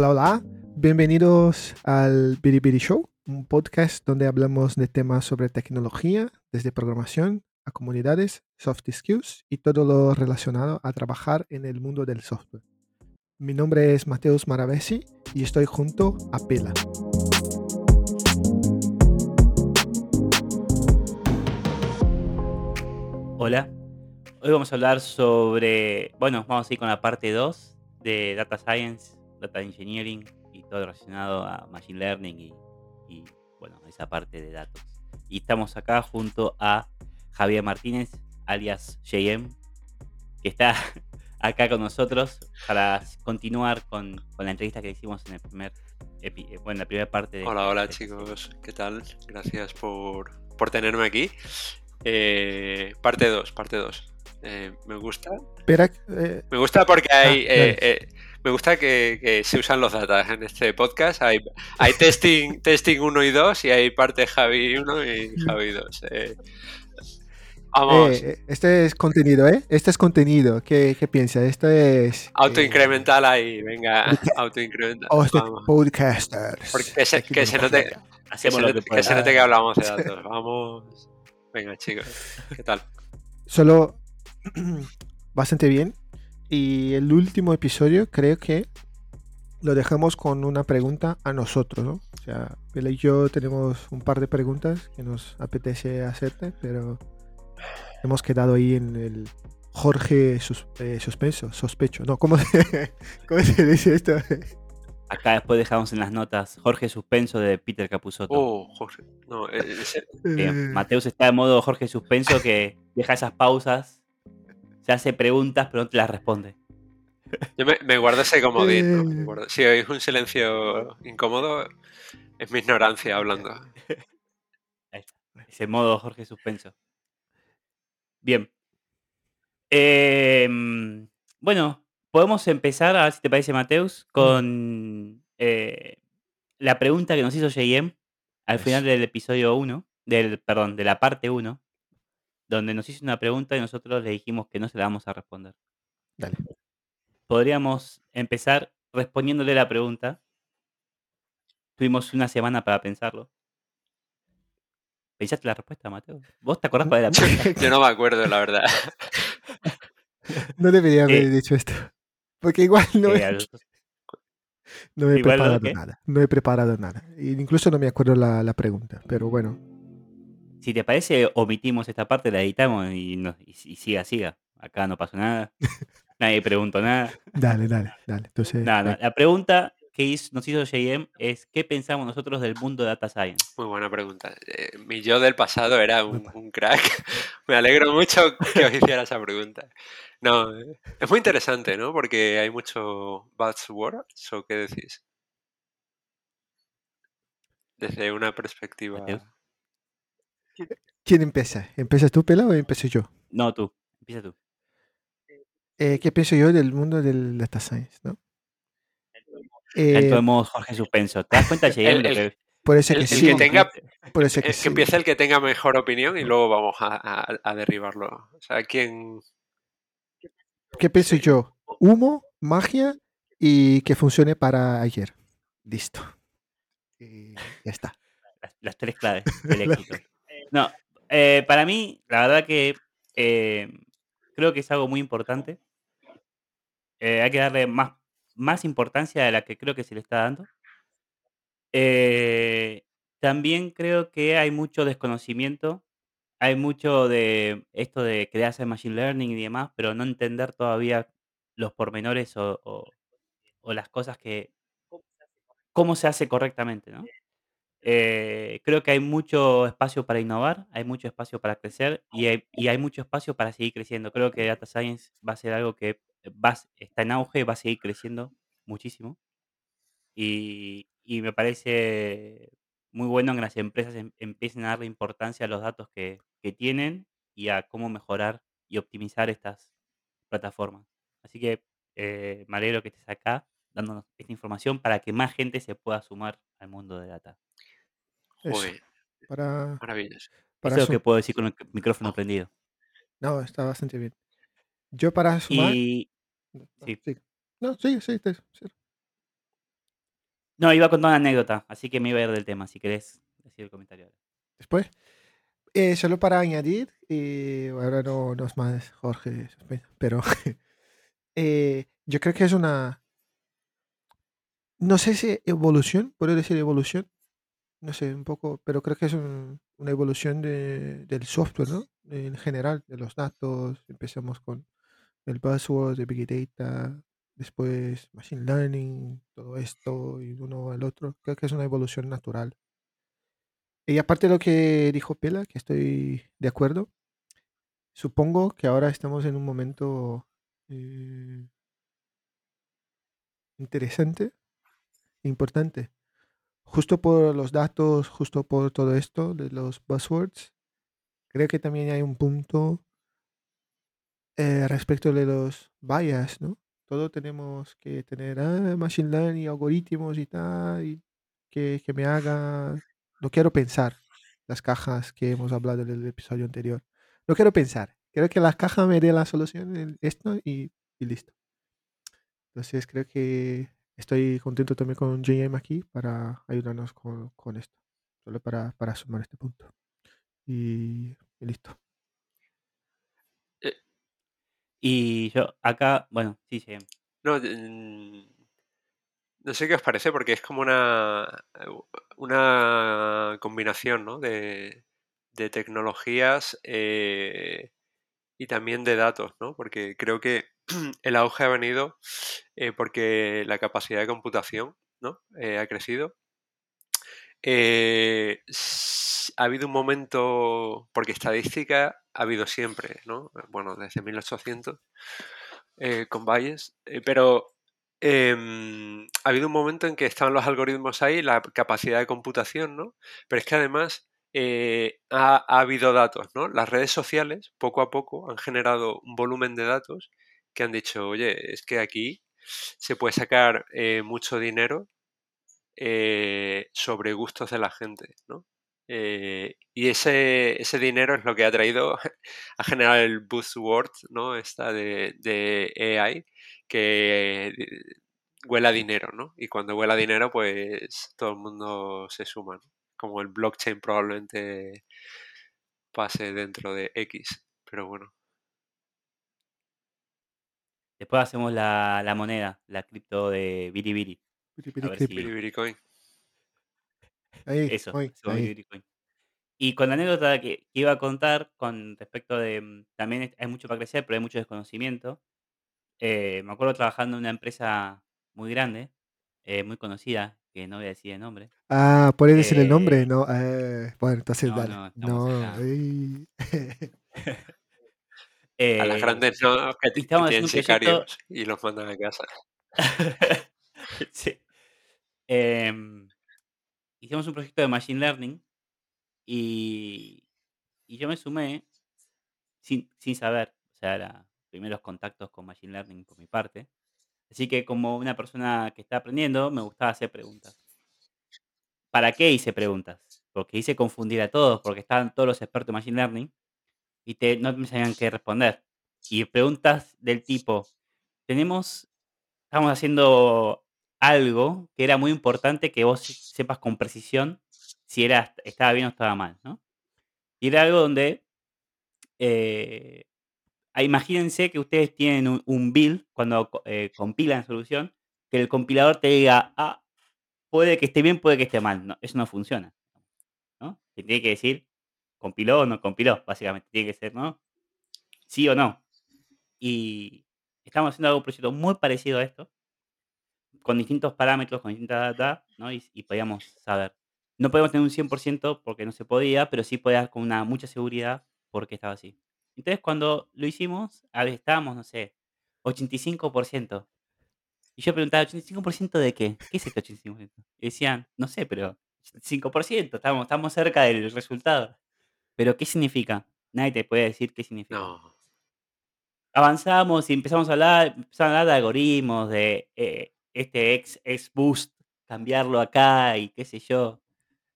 Hola, hola. Bienvenidos al Biribiri Show, un podcast donde hablamos de temas sobre tecnología, desde programación a comunidades, soft skills y todo lo relacionado a trabajar en el mundo del software. Mi nombre es Mateus Maravesi y estoy junto a Pela. Hola, hoy vamos a hablar sobre, bueno, vamos a ir con la parte 2 de Data Science, Data Engineering y todo relacionado a Machine Learning y, y, bueno, esa parte de datos. Y estamos acá junto a Javier Martínez, alias JM, que está acá con nosotros para continuar con, con la entrevista que hicimos en el primer epi- eh, bueno, la primera parte de Hola, hola este chicos, ¿qué tal? Gracias por, por tenerme aquí. Eh, parte 2, parte 2. me gusta. Espera, eh, Me gusta porque hay. Ah, eh, eh, me gusta que, que se usan los datos en este podcast. Hay, hay testing, testing 1 y 2 y hay parte Javi 1 y Javi 2. eh. Vamos, eh, eh, este es contenido, ¿eh? Este es contenido. ¿Qué, qué piensa? Este es... autoincremental ahí, venga, autoincremental. Podcasters. Porque que se, que se note, que se que se note que hablamos de datos. Vamos. Venga, chicos, ¿qué tal? Solo bastante bien. Y el último episodio creo que lo dejamos con una pregunta a nosotros, ¿no? O sea, Pela y yo tenemos un par de preguntas que nos apetece hacerte, pero hemos quedado ahí en el Jorge sus- eh, suspenso, sospecho. No, ¿cómo se, ¿cómo se dice esto? Acá después dejamos en las notas Jorge Suspenso de Peter Capusotto. Oh, Jorge. No, eh, Eh, Mateus está de modo Jorge Suspenso que deja esas pausas, se hace preguntas pero no te las responde. yo me, me guardo ese comodín. ¿no? Eh. guardo- Si oís un silencio incómodo, es mi ignorancia hablando. Ahí está, ese modo Jorge Suspenso. Bien. Em, bueno, podemos empezar, a ver si te parece, Mateus, con eh, la pregunta que nos hizo JM al final del episodio 1, del, perdón, de la parte 1, donde nos hizo una pregunta y nosotros le dijimos que no se la vamos a responder. Dale. podríamos empezar respondiéndole la pregunta. Tuvimos una semana para pensarlo. ¿Pensaste la respuesta, Mateo? ¿Vos te acordás cuál era la pregunta? Yo no me acuerdo, la verdad. No debería haber Eh. dicho esto. Porque igual no, Que he- los- no he igual preparado nada. No he preparado nada. Incluso no me acuerdo la, la pregunta. Pero bueno. Si te parece, omitimos esta parte, la editamos y, no- y, y siga, siga. Acá no pasó nada. Nadie preguntó nada. Dale, dale, dale. Entonces, Nada, eh, nada. La pregunta que nos hizo JM es ¿qué pensamos nosotros del mundo de Data Science? Muy buena pregunta. Eh, mi yo del pasado era un crack. Me alegro mucho que os hiciera esa pregunta. No, eh, es muy interesante, ¿no? Porque hay mucho buzzwords, ¿o qué decís? Desde una perspectiva... ¿quién empieza? ¿Empiezas tú, Pela, o empiezo yo? No, tú. Empieza tú. Eh, ¿Qué pienso yo del mundo del data science? ¿no? Eh, todo modo Jorge Suspenso. ¿Te das cuenta? El- el- que- puede ser el- que el sí. que tenga- que que sí. empiece el que tenga mejor opinión y luego vamos a, a- a derribarlo. O sea, ¿quién...? ¿Qué pienso sí. yo? Humo, magia y que funcione para ayer. Listo. Y ya está. las, las tres claves del éxito. No, eh, para mí, la verdad que eh, creo que es algo muy importante. Eh, hay que darle más, más importancia de la que creo que se le está dando. Eh, también creo que hay mucho desconocimiento. Hay mucho de esto de crearse Machine Learning y demás, pero no entender todavía los pormenores o, o- o las cosas que. cómo se hace correctamente, ¿no? Eh, creo que hay mucho espacio para innovar, hay mucho espacio para crecer y hay, y mucho espacio para seguir creciendo. Creo que Data Science va a ser algo que está en auge, va a seguir creciendo muchísimo. Y, y me parece muy bueno que las empresas em- empiecen a darle importancia a los datos que, que tienen y a cómo mejorar y optimizar estas plataformas. Así que eh, me alegro que estés acá dándonos esta información para que más gente se pueda sumar al mundo de data. Eso. Para, maravilloso. para Eso es lo que puedo decir con el micrófono prendido. No, está bastante bien. Yo para sumar. Y No, sí. sí. No, sí, sí, sí. No, iba a contar una anécdota, así que me iba a ir del tema, si querés decir el comentario. ahora. Después, eh, solo para añadir, y ahora no, no es más Jorge, pero eh, yo creo que es una, no sé si evolución, puedo decir evolución, no sé, un poco, pero creo que es un- una evolución de- del software, ¿no? En general, de los datos, empezamos con el buzzword de Big Data, después Machine Learning, todo esto, y uno al otro, creo que es una evolución natural. Y aparte de lo que dijo Pela, que estoy de acuerdo, supongo que ahora estamos en un momento eh, interesante, importante, justo por los datos, justo por todo esto de los buzzwords, creo que también hay un punto eh, respecto de los bias, ¿no? Todo tenemos que tener ah, machine learning, algoritmos y tal, y que, que me haga... No quiero pensar las cajas que hemos hablado en el episodio anterior. No quiero pensar. Quiero que la caja me dé la solución en esto y, y listo. Entonces creo que estoy contento también con JM aquí para ayudarnos con, con esto. Solo para, para sumar este punto. Y, y listo. Y yo acá, bueno, sí, sí. No, no sé qué os parece porque es como una, una combinación ¿no? de, de tecnologías eh, y también de datos, ¿no? Porque creo que el auge ha venido eh, porque la capacidad de computación ¿no? Eh, ha crecido. Eh, ha habido un momento, porque estadística ha habido siempre, ¿no? Bueno, desde 1800 eh, con Bayes, pero em, ha habido un momento en que estaban los algoritmos ahí, la capacidad de computación, ¿no? Pero es que además ha, ha habido datos, ¿no? Las redes sociales, poco a poco, han generado un volumen de datos que han dicho, oye, es que aquí se puede sacar eh, mucho dinero eh, sobre gustos de la gente, ¿no? Eh, y ese, ese dinero es lo que ha traído a generar el buzzword, ¿no? Esta de, de AI, que huele a dinero, ¿no? Y cuando huele a dinero, pues todo el mundo se suma, ¿no? Como el blockchain probablemente pase dentro de X, pero bueno. Después hacemos la, la moneda, la cripto de Biribiri. Crip. si Biribiricoin. Ahí, eso, ahí. Biribiri. Y con la anécdota que, que iba a contar con respecto de, mm, también es- hay mucho para crecer, pero hay mucho desconocimiento. Eh, me acuerdo trabajando en una empresa muy grande, eh, muy conocida, que no voy a decir el nombre. Ah, ¿puedes decir el nombre? Eh, No, eh, bueno, entonces no, dale. no, No, A las Eh, grandes no, que, que tienen proyecto. y los mandan a casa. Sí. Em, hicimos un proyecto de Machine Learning y, y yo me sumé sin, sin saber, o sea, era primeros contactos con Machine Learning por mi parte. Así que como una persona que está aprendiendo, me gustaba hacer preguntas. ¿Para qué hice preguntas? Porque hice confundir a todos, porque estaban todos los expertos en Machine Learning y te, no me sabían qué responder. Y preguntas del tipo, tenemos, estamos haciendo algo que era muy importante que vos se- sepas con precisión si era, estaba bien o estaba mal, ¿no? Y era algo donde, eh, ah, imagínense que ustedes tienen un, un build cuando eh, compilan solución, que el compilador te diga, ah, puede que esté bien, puede que esté mal. No, eso no funciona, ¿no? Tiene que decir, compiló o no compiló, básicamente. Tiene que ser, ¿no? Sí o no. Y estamos haciendo algo, un proyecto muy parecido a esto, con distintos parámetros, con distintas data, ¿no? Y, podíamos saber. No podemos tener un 100% porque no se podía, pero sí podía con una mucha seguridad porque estaba así. Entonces, cuando lo hicimos, a ver, estábamos, no sé, 85%. Y yo preguntaba, ¿85% de qué? ¿Qué es este 85%? Y decían, no sé, pero 5%, estamos, estamos cerca del resultado. ¿Pero qué significa? Nadie te puede decir qué significa No. avanzamos y empezamos a hablar, empezamos a hablar de algoritmos, de eh, este ex, ex boost, cambiarlo acá y qué sé yo.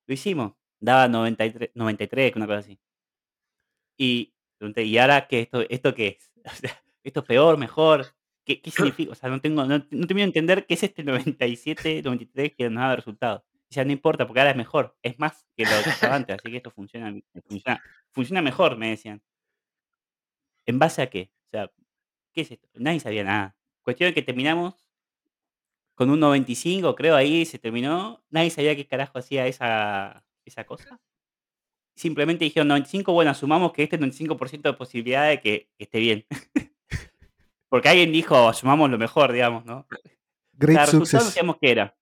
Lo hicimos. Daba 93, 93 una cosa así. Y pregunté, ¿y ahora qué esto, esto qué es? O sea, ¿esto es peor, mejor? ¿Qué, qué significa? O sea, no tengo, no, no termino de entender qué es este 97, 93 que nos da resultado. O sea, no importa, porque ahora es mejor, es más que lo que estaba antes, así que esto funciona, funciona, funciona mejor, me decían. ¿En base a qué? O sea, ¿qué es esto? Nadie sabía nada. Cuestión de que terminamos con un 95, creo, ahí se terminó. Nadie sabía qué carajo hacía esa, esa cosa. Simplemente dijeron 95, bueno, asumamos que este 95% de posibilidad de que, esté bien. Porque alguien dijo, asumamos lo mejor, digamos, ¿no? Great resultado no success. sabíamos qué era.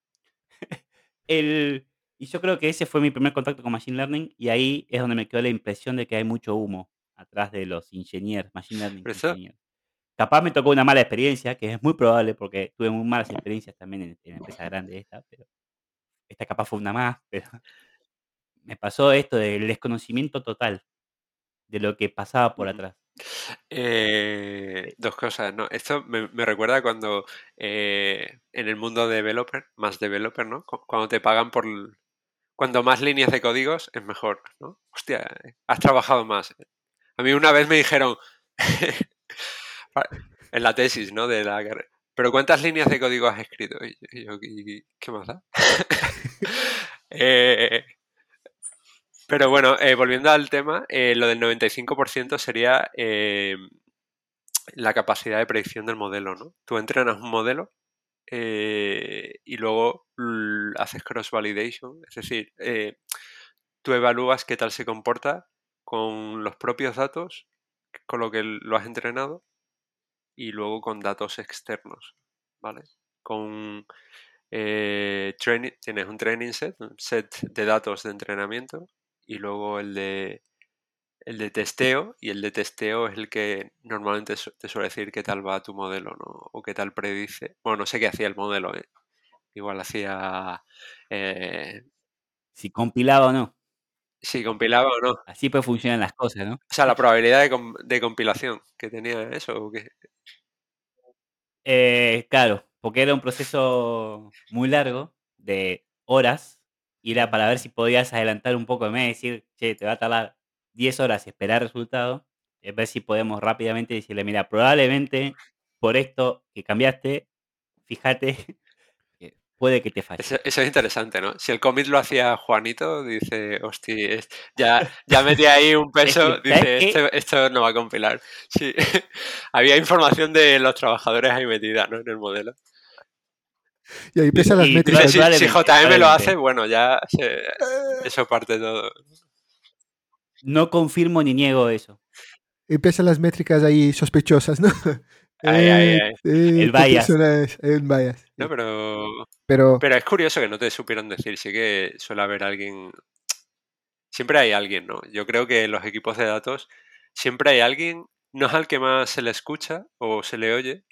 El, y yo creo que ese fue mi primer contacto con Machine Learning y ahí es donde me quedó la impresión de que hay mucho humo atrás de los ingenieros, Machine Learning. Capaz me tocó una mala experiencia, que es muy probable porque tuve muy malas experiencias también en, en empresas grandes esta, pero esta capaz fue una más, pero me pasó esto del desconocimiento total de lo que pasaba por atrás. Eh, dos cosas, ¿no? Esto me, recuerda cuando eh, en el mundo developer, más developer, ¿no? Cu- Cuando te pagan por... Cuando más líneas de códigos es mejor, ¿no? Hostia, eh, has trabajado más. A mí una vez me dijeron, en la tesis, ¿no? De la pero ¿cuántas líneas de código has escrito? Y yo, y yo, "¿Y ¿qué más da? Eh, pero bueno, eh, volviendo al tema, eh, lo del 95% sería eh, la capacidad de predicción del modelo, ¿no? Tú entrenas un modelo eh, y luego haces cross-validation, es decir, eh, tú evalúas qué tal se comporta con los propios datos, con lo que lo has entrenado y luego con datos externos, ¿vale? Con training, tienes un training set, un set de datos de entrenamiento y luego el de el de testeo y el de testeo es el que normalmente te suele decir qué tal va tu modelo, ¿no? O qué tal predice. Bueno, no sé qué hacía el modelo, ¿eh? Igual hacía eh, Si compilaba o no. si compilaba o no. Así pues funcionan las cosas, ¿no? O sea, la probabilidad de, com- de compilación que tenía eso o qué. Eh, claro, porque era un proceso muy largo, de horas, y era para ver si podías adelantar un poco en vez de decir, che, te va a tardar 10 horas esperar resultado, es ver si podemos rápidamente decirle, mira, probablemente por esto que cambiaste, fíjate puede que te falle. Eso, eso es interesante, ¿no? Si el commit lo hacía Juanito, dice, hostia, ya, ya metí ahí un peso, Es que, ¿sabes dice, esto, esto no va a compilar. Sí, había información de los trabajadores ahí metida, ¿no? En el modelo. Y ahí empiezan las Y- métricas. Dice, si, si JM lo hace, bueno, ya se- eso parte todo. No confirmo ni niego eso. Empiezan las métricas ahí sospechosas, ¿no? Ahí, ahí, Eh, ahí. eh, El ¿qué bias. es? El bias. No, pero, Pero pero es curioso que no te supieran decir. Sí que suele haber alguien. Siempre hay alguien, ¿no? Yo creo que en los equipos de datos siempre hay alguien, no es al que más se le escucha o se le oye,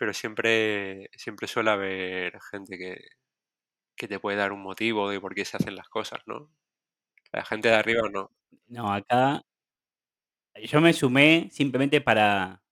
pero siempre, siempre suele haber gente que, que te puede dar un motivo de por qué se hacen las cosas, ¿no? La gente de arriba no. No, acá yo me sumé simplemente para,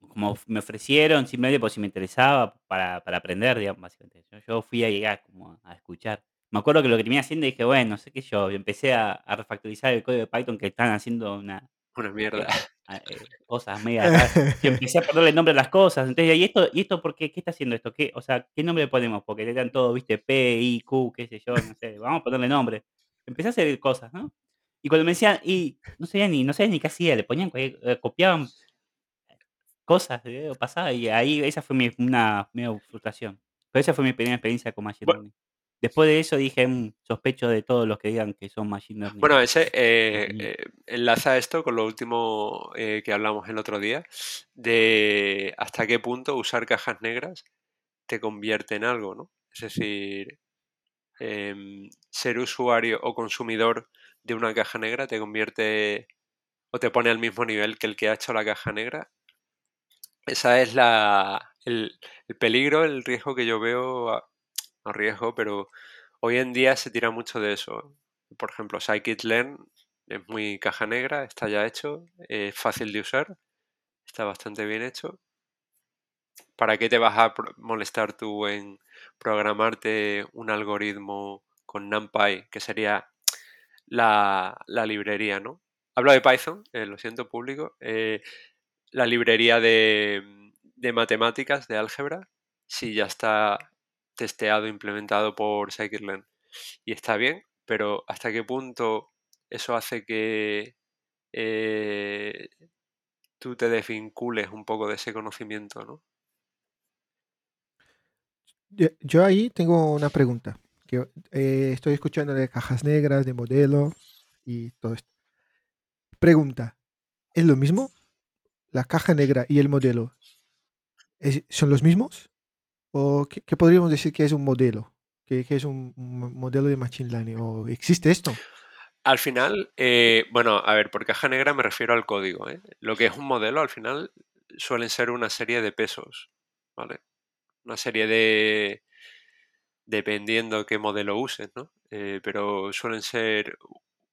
como me ofrecieron, simplemente por si me interesaba, para, para aprender, digamos, básicamente. Yo, yo fui a llegar como a, escuchar. Me acuerdo que lo que terminé haciendo dije, bueno, no sé qué yo, empecé a, a refactorizar el código de Python que están haciendo una, Una mierda. Eh, cosas raras. Y empecé a ponerle nombre a las cosas. Entonces, ¿y esto, ¿y esto por qué? ¿Qué está haciendo esto? ¿Qué, o sea, ¿qué nombre le ponemos? Porque le dan todo, viste, P, I, Q, qué sé yo, no sé. Vamos a ponerle nombre. Empecé a hacer cosas, ¿no? Y cuando me decían, y no sabía ni, no sabía ni qué hacía, le ponían, eh, copiaban cosas, eh, pasaba, y ahí esa fue mi, una medio frustración. Pero esa fue mi primera experiencia con Machine Bu- Learning. Después de eso dije, "Mm, sospecho de todos los que digan que son Machine Learning. Bueno, ese eh, ingenieros". eh, enlaza esto con lo último eh, que hablamos el otro día, de hasta qué punto usar cajas negras te convierte en algo, ¿no? Es decir, em, ser usuario o consumidor de una caja negra te convierte o te pone al mismo nivel que el que ha hecho la caja negra. Esa es la, el, el peligro, el riesgo que yo veo, a- riesgo, pero hoy en día se tira mucho de eso. Por ejemplo, Scikit-learn es muy caja negra, está ya hecho, es fácil de usar, está bastante bien hecho. ¿Para qué te vas a molestar tú en programarte un algoritmo con NumPy, que sería la, la librería, ¿no? Hablo de Python, eh, lo siento público. eh, la librería de, de matemáticas, de álgebra, si ya está testeado, implementado por scikit-learn y está bien, pero ¿hasta qué punto eso hace que eh, tú te desvincules un poco de ese conocimiento, ¿no? Yo ahí tengo una pregunta. Que, eh, estoy escuchando de cajas negras, de modelo y todo esto. Pregunta, ¿es lo mismo? ¿La caja negra y el modelo son los mismos? ¿O qué, podríamos decir que es un modelo? ¿Qué, es un, modelo de Machine Learning? ¿O existe esto? Al final, eh, bueno, a ver, por caja negra me refiero al código. ¿eh? Lo que es un modelo, al final, suelen ser una serie de pesos, ¿vale? Una serie de... dependiendo qué modelo uses, ¿no? Eh, pero suelen ser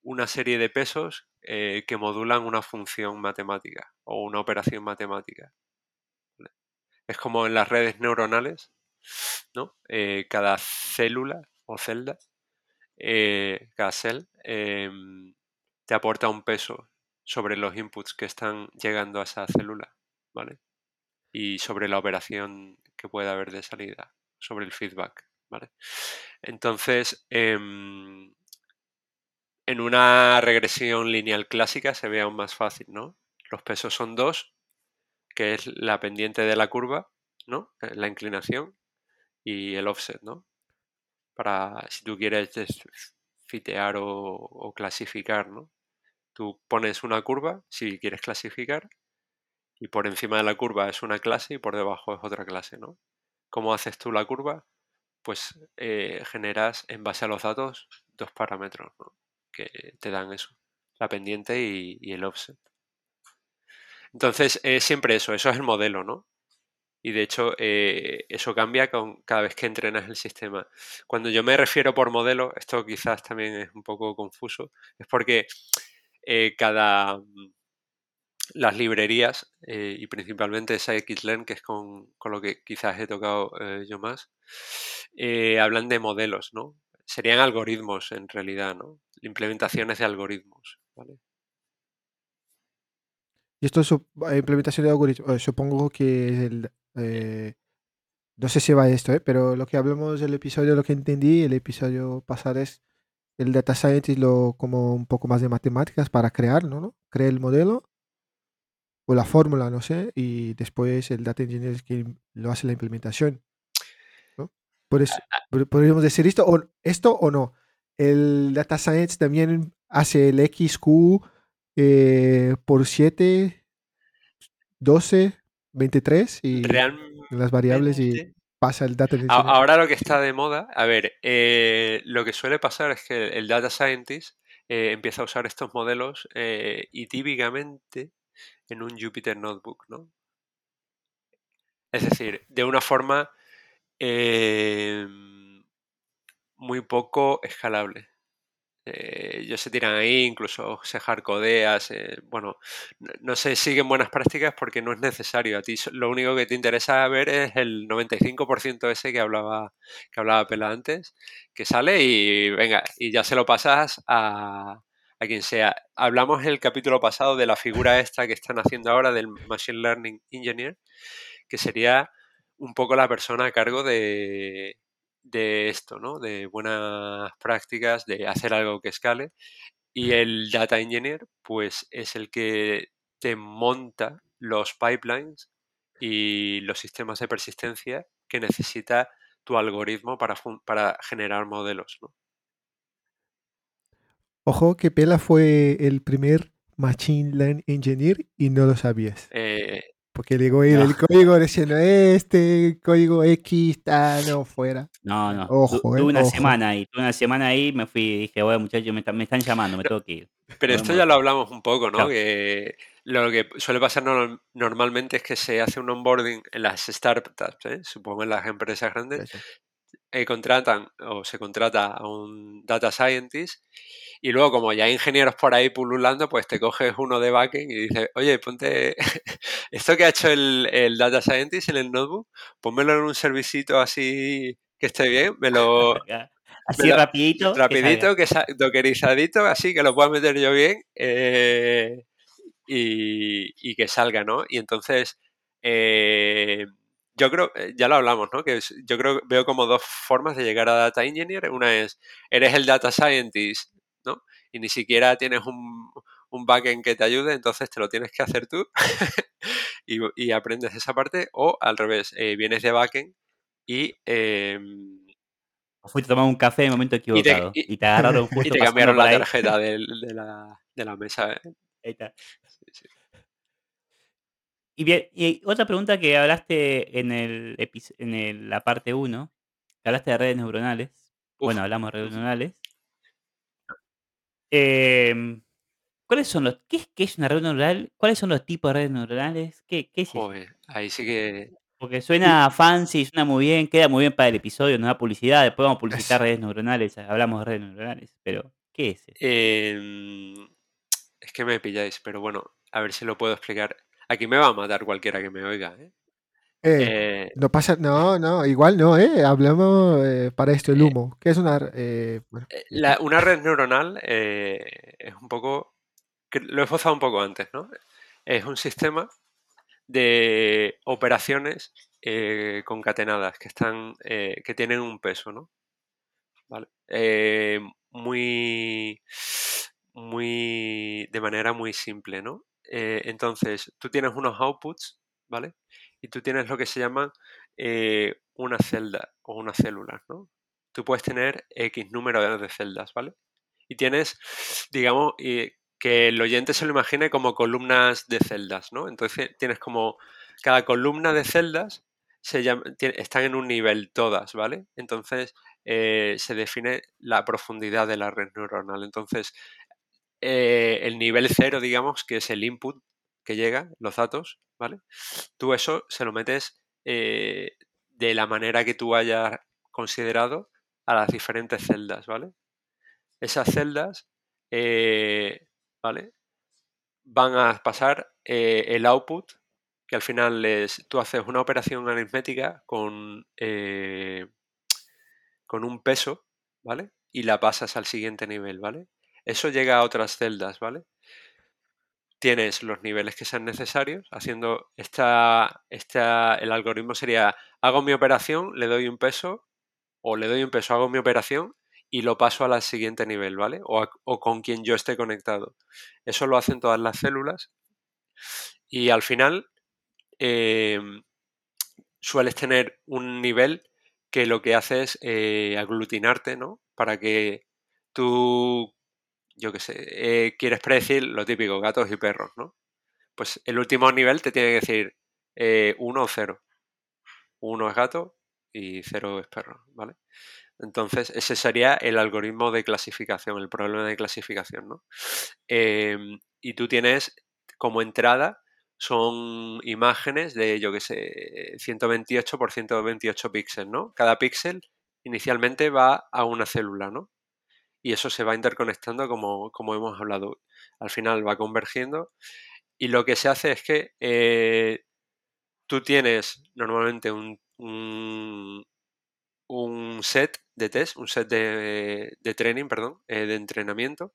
una serie de pesos que modulan una función matemática o una operación matemática. Es como en las redes neuronales, ¿no? cada célula o celda eh, cada cell em, te aporta un peso sobre los inputs que están llegando a esa célula, ¿vale? Y sobre la operación que puede haber de salida, sobre el feedback, ¿vale? Entonces, em, en una regresión lineal clásica se ve aún más fácil, ¿no? Los pesos son dos, que es la pendiente de la curva, ¿no? Eh, la inclinación y el offset, ¿no? para si tú quieres fitear o, clasificar, ¿no? Tú pones una curva si quieres clasificar y por encima de la curva es una clase y por debajo es otra clase, ¿no? ¿Cómo haces tú la curva? Pues eh, generas en base a los datos dos parámetros que te dan eso, la pendiente y, el offset. Entonces, es siempre eso, eso es el modelo, ¿no? Y de hecho, eh, eso cambia con cada vez que entrenas el sistema. Cuando yo me refiero por modelo, esto quizás también es un poco confuso, es porque eh, cada mm, las librerías eh, y principalmente scikit-learn, que es con, lo que quizás he tocado yo más, hablan de modelos, ¿no? Serían algoritmos en realidad, ¿no? Implementaciones de algoritmos, ¿vale? Y esto es implementación de algoritmos, supongo que el eh, no sé si va esto, ¿eh? pero lo que hablamos del episodio, lo que entendí, el episodio pasado es el data scientist lo como un poco más de matemáticas para crear, ¿no? Crea el modelo o la fórmula, no sé, y después el data engineer es quien lo hace la implementación. ¿no? Por eso, ah, ah. podríamos decir esto o, esto o no. El data science también hace el XQ eh, por 7, 12, 23 y las variables y pasa el data scientist. Ahora lo que está de moda, a ver, eh, lo que suele pasar es que el data scientist eh, empieza a usar estos modelos y típicamente en un Jupyter Notebook, ¿no? Es decir, de una forma muy poco escalable. Eh, ellos se tiran ahí, incluso se hardcodeas, eh, bueno, no, se siguen buenas prácticas porque no es necesario. A ti lo único que te interesa ver es el 95% ese que hablaba, que hablaba Pela antes, que sale y venga, y ya se lo pasas a, a quien sea. Hablamos en el capítulo pasado de la figura esta que están haciendo ahora del Machine Learning Engineer, que sería un poco la persona a cargo de, de esto, ¿no? De buenas prácticas, de hacer algo que escale. Y el data engineer, pues es el que te monta los pipelines y los sistemas de persistencia que necesita tu algoritmo para, para generar modelos, ¿no? Ojo que Pela fue el primer Machine Learning Engineer y no lo sabías. Eh, porque le digo, el código diciendo, este código X está, no, fuera. No, no. Ojo, tuve eh, una semana ahí, tuve una semana ahí, me fui y dije, bueno, muchachos, me, están llamando, me tengo que ir. Pero esto ya lo hablamos un poco, ¿no? Que lo que suele pasar normalmente es que se hace un onboarding en las startups, ¿eh? supongo en las empresas grandes, eh, contratan o se contrata a un data scientist y luego como ya hay ingenieros por ahí pululando, pues te coges uno de backend y dices, oye, ponte esto que ha hecho el, data scientist en el notebook, pónmelo en un servicito así que esté bien, me lo... Así rapidito. Rapidito, que, dockerizadito, así que lo pueda meter yo bien eh, y, y, que salga, ¿no? Y entonces eh, yo creo, eh, ya lo hablamos, ¿no? Que yo creo, veo como dos formas de llegar a Data Engineer. Una es, eres el Data Scientist, ¿no? Y ni siquiera tienes un, un backend que te ayude, entonces te lo tienes que hacer tú y, aprendes esa parte. O al revés, eh, vienes de backend y... Eh, fuiste a tomar un café en el momento equivocado y te, agarraron justo y te cambiaron la tarjeta de, la, de, la, mesa. ¿eh? Ahí está. Y bien, y otra pregunta que hablaste en el en la parte 1, que hablaste de redes neuronales. Bueno, hablamos de redes neuronales. Em, ¿Cuáles son los qué es qué es una red neuronal? ¿Cuáles son los tipos de redes neuronales? ¿Qué qué es eso? ahí sí que Porque suena fancy, suena muy bien, queda muy bien para el episodio, no da publicidad, después vamos a publicitar redes neuronales, hablamos de redes neuronales, pero ¿qué es eso? Em, es que me pilláis, pero bueno, a ver si lo puedo explicar. Aquí me va a matar cualquiera que me oiga. ¿eh? Eh, eh, no pasa, no, no, igual no, ¿eh? Hablamos para esto, el humo. ¿Qué es una, una red neuronal? es un poco, lo he esbozado un poco antes, ¿no? Es un sistema de operaciones concatenadas que están, que tienen un peso, ¿no? Vale. muy, muy, de manera muy simple, ¿no? Eh, entonces, tú tienes unos outputs, ¿vale? Y tú tienes lo que se llama eh, una celda o una célula, ¿no? Tú puedes tener X número de celdas, ¿vale? Y tienes, digamos, que el oyente se lo imagine como columnas de celdas, ¿no? Entonces tienes como cada columna de celdas se están en un nivel todas, ¿vale? Entonces eh, se define la profundidad de la red neuronal. Entonces, eh, el nivel cero, digamos, que es el input que llega, los datos, ¿vale? Tú eso se lo metes eh, de la manera que tú hayas considerado a las diferentes celdas, ¿vale? Esas celdas, eh, ¿vale? Van a pasar el output, que al final es, tú haces una operación aritmética con, con un peso, ¿vale? Y la pasas al siguiente nivel, ¿vale? Eso llega a otras celdas, ¿vale? Tienes los niveles que sean necesarios, haciendo esta, el algoritmo sería, hago mi operación, le doy un peso, o le doy un peso, hago mi operación y lo paso al siguiente nivel, ¿vale? O, con quien yo esté conectado. Eso lo hacen todas las células. Y al final em, sueles tener un nivel que lo que hace es eh, aglutinarte, ¿no? Para que tú yo qué sé, eh, quieres predecir lo típico, gatos y perros, ¿no? Pues el último nivel te tiene que decir eh, uno o cero. Uno es gato y cero es perro, ¿vale? Entonces, ese sería el algoritmo de clasificación, el problema de clasificación, ¿no? Em, y tú tienes como entrada, son imágenes de, yo qué sé, 128 por 128 píxeles, ¿no? Cada píxel inicialmente va a una célula, ¿no? Y eso se va interconectando como, como hemos hablado. Al final va convergiendo y lo que se hace es que eh, tú tienes normalmente un, un, set de test, un set de, de training, perdón, eh, de entrenamiento.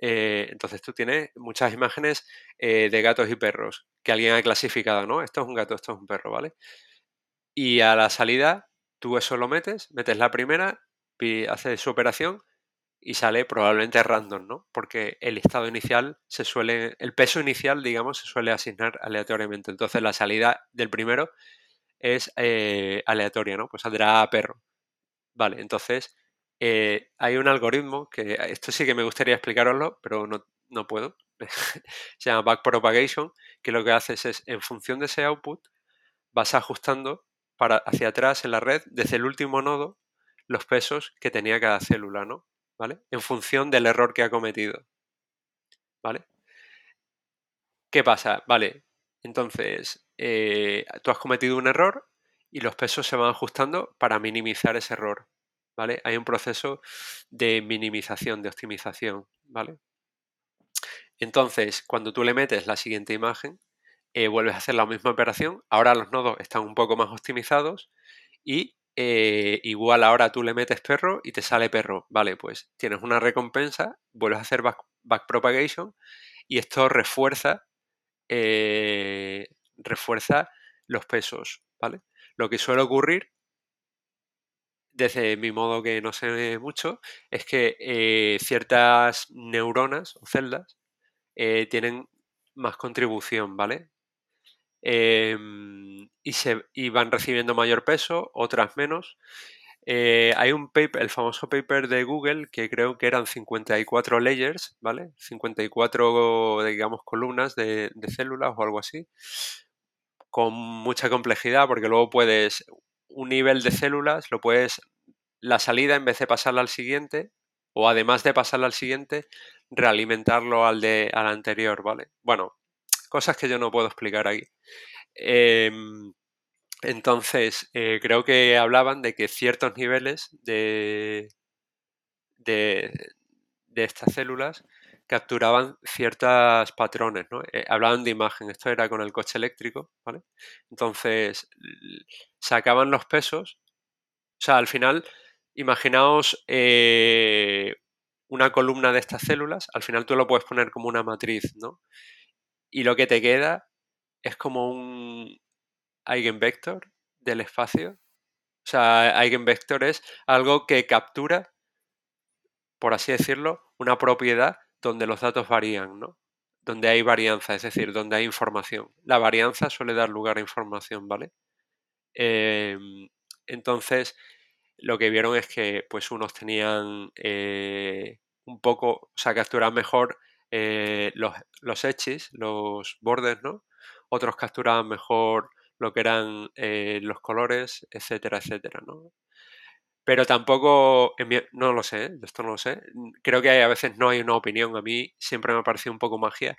Eh, entonces tú tienes muchas imágenes de gatos y perros que alguien ha clasificado, ¿no? Esto es un gato, esto es un perro, ¿vale? Y a la salida tú eso lo metes, metes la primera hace su operación y sale probablemente random, ¿no? Porque el estado inicial se suele, el peso inicial, digamos, se suele asignar aleatoriamente. Entonces la salida del primero es eh, aleatoria, ¿no? Pues saldrá a perro. Vale, entonces eh, hay un algoritmo que esto sí que me gustaría explicaroslo, pero no, no puedo. se llama backpropagation, que lo que haces es, en función de ese output, vas ajustando para hacia atrás en la red, desde el último nodo, los pesos que tenía cada célula, ¿no? ¿Vale? En función del error que ha cometido. ¿Vale? ¿Qué pasa? Vale, entonces eh, tú has cometido un error y los pesos se van ajustando para minimizar ese error. ¿Vale? Hay un proceso de minimización, de optimización. ¿Vale? Entonces, cuando tú le metes la siguiente imagen, eh, vuelves a hacer la misma operación. Ahora los nodos están un poco más optimizados y eh, igual ahora tú le metes perro y te sale perro. Vale, pues tienes una recompensa, vuelves a hacer backpropagation y esto refuerza, eh, refuerza los pesos, ¿vale? Lo que suele ocurrir, desde mi modo que no sé mucho, es que eh, ciertas neuronas o celdas tienen más contribución, ¿vale? Em, y, se, y van recibiendo mayor peso, otras menos. Eh, hay un paper, el famoso paper de Google, que creo que eran 54 layers, ¿vale? 54, digamos, columnas de, células o algo así, con mucha complejidad, porque luego puedes, un nivel de células, lo puedes, la salida, en vez de pasarla al siguiente, o además de pasarla al siguiente, realimentarlo al, de, al anterior, ¿vale? Bueno, cosas que yo no puedo explicar aquí. Em, entonces, eh, creo que hablaban de que ciertos niveles de, de, estas células capturaban ciertos patrones, ¿no? Eh, hablaban de imagen, esto era con el coche eléctrico, ¿vale? Entonces, sacaban los pesos, o sea, al final, imaginaos eh, una columna de estas células, al final tú lo puedes poner como una matriz, ¿no? Y lo que te queda es como un, eigenvector del espacio. O sea, eigenvector es algo que captura, por así decirlo, una propiedad donde los datos varían, ¿no? Donde hay varianza, es decir, donde hay información. La varianza suele dar lugar a información, ¿vale? Em, entonces, lo que vieron es que pues unos tenían eh, un poco, o sea, capturar mejor eh, los, los edges, los bordes, ¿no? Otros capturaban mejor lo que eran eh, los colores, etcétera, etcétera, ¿no? Pero tampoco, no lo sé, esto no lo sé. Creo que a veces no hay una opinión. A mí siempre me ha parecido un poco magia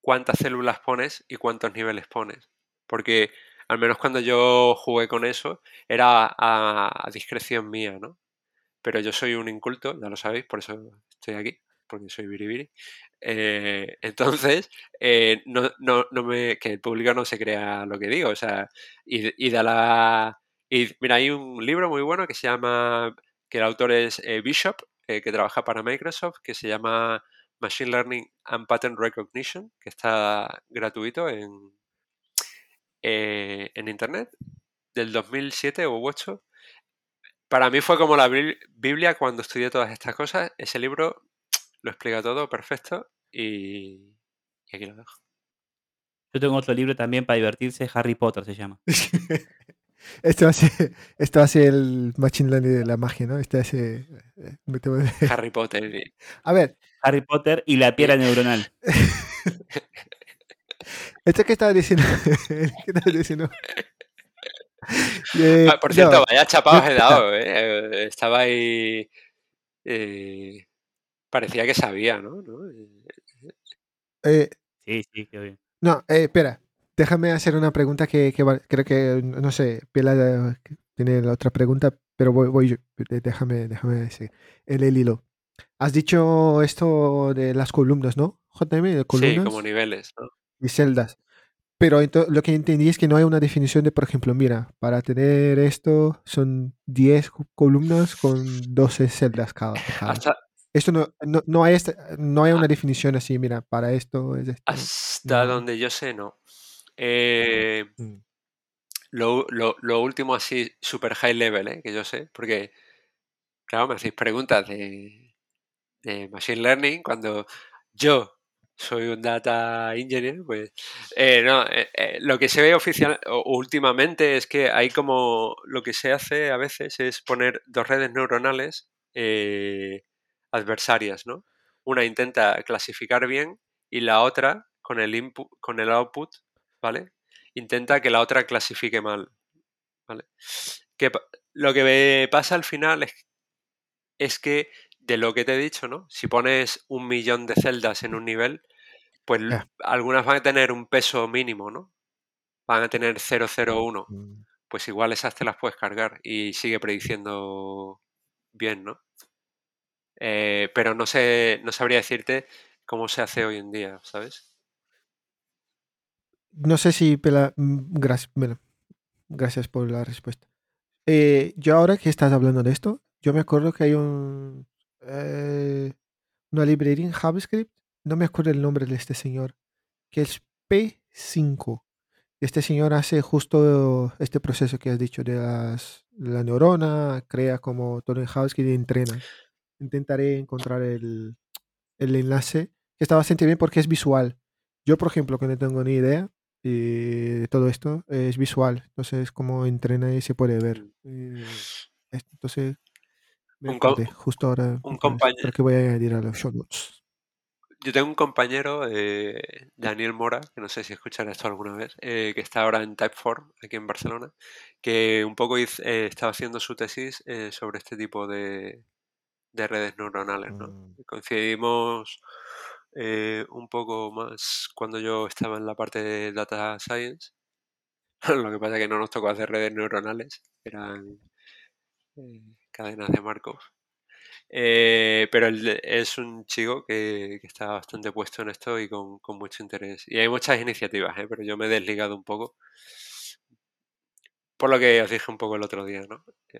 cuántas células pones y cuántos niveles pones. Porque al menos cuando yo jugué con eso, era a, a discreción mía, ¿no? Pero yo soy un inculto, ya lo sabéis, por eso estoy aquí porque soy biribiri. Eh, entonces, eh, no, no, no, me, que el público no se crea lo que digo, o sea, y, da la... Y mira, hay un libro muy bueno que se llama, que el autor es eh, Bishop, que trabaja para Microsoft, que se llama Machine Learning and Pattern Recognition, que está gratuito en, en Internet, del 2007 o 2008. Para mí fue como la Biblia cuando estudié todas estas cosas. Ese libro lo explica todo perfecto y, aquí lo dejo. Yo tengo otro libro también para divertirse, Harry Potter se llama. esto, hace, esto hace el Machine Learning de la magia, ¿no? Este hace... Eh, Harry Potter. A ver. Harry Potter y la piedra neuronal. ¿Esto qué estaba diciendo? ¿Qué estaba diciendo? Ah, por cierto, vaya chapados he dado, ¿eh? Estaba ahí... Eh, Parecía que sabía, ¿no? Eh, sí, sí, qué bien. No, eh, espera. Déjame hacer una pregunta que, creo que, no sé, Pela tiene la otra pregunta, pero voy, voy déjame, déjame decir. El, hilo. Has dicho esto de las columnas, ¿no? JM, columnas. Sí, como niveles, ¿no? Y celdas. Pero lo que entendí es que no hay una definición de, por ejemplo, mira, para tener esto son 10 columnas con 12 celdas cada. Hasta, esto no, no, hay, no hay una ah. definición así, mira, para esto es esto. Hasta donde yo sé, no. Eh, mm. lo, último así, super high level, ¿eh? que yo sé, porque, claro, me hacéis preguntas de, de Machine Learning cuando yo soy un data engineer, pues eh, no, lo que se ve oficial últimamente es que hay como lo que se hace a veces es poner dos redes neuronales adversarias, ¿no? Una intenta clasificar bien y la otra, con el input, con el output, ¿vale? Intenta que la otra clasifique mal. ¿Vale? Que, lo que pasa al final es, es que de lo que te he dicho, ¿no? Si pones un millón de celdas en un nivel, pues algunas van a tener un peso mínimo, ¿no? Van a tener 001. Mm. Pues igual esas te las puedes cargar y sigue prediciendo bien, ¿no? Eh, pero no sé, no sabría decirte cómo se hace hoy en día, ¿sabes? No sé si Pela, mm, gracias, gracias por la respuesta. Eh, yo ahora que estás hablando de esto, yo me acuerdo que hay un eh, una librería en JavaScript, no me acuerdo el nombre de este señor, que es P5. Este señor hace justo este proceso que has dicho de, las, de la neurona, crea como todo en house y entrena. Intentaré encontrar el, el enlace, que está bastante bien porque es visual. Yo, por ejemplo, que no tengo ni idea eh, de todo esto, es visual. Entonces, como entrena y se puede ver. Eh, esto, entonces, Un justo ahora. un compañero- Creo que voy a añadir a los show notes. Yo tengo un compañero, eh, Daniel Mora, que no sé si escuchará esto alguna vez, eh, que está ahora en Typeform, aquí en Barcelona, que un poco eh, estaba haciendo su tesis eh, sobre este tipo de, de redes neuronales. ¿no? Mm. Coincidimos eh, un poco más cuando yo estaba en la parte de Data Science. Lo que pasa es que no nos tocó hacer redes neuronales, eran eh, cadenas de Markov. Eh, pero él es un chico que, que está bastante puesto en esto y con, con mucho interés. Y hay muchas iniciativas, ¿eh? pero yo me he desligado un poco. Por lo que os dije un poco el otro día, ¿no? Que,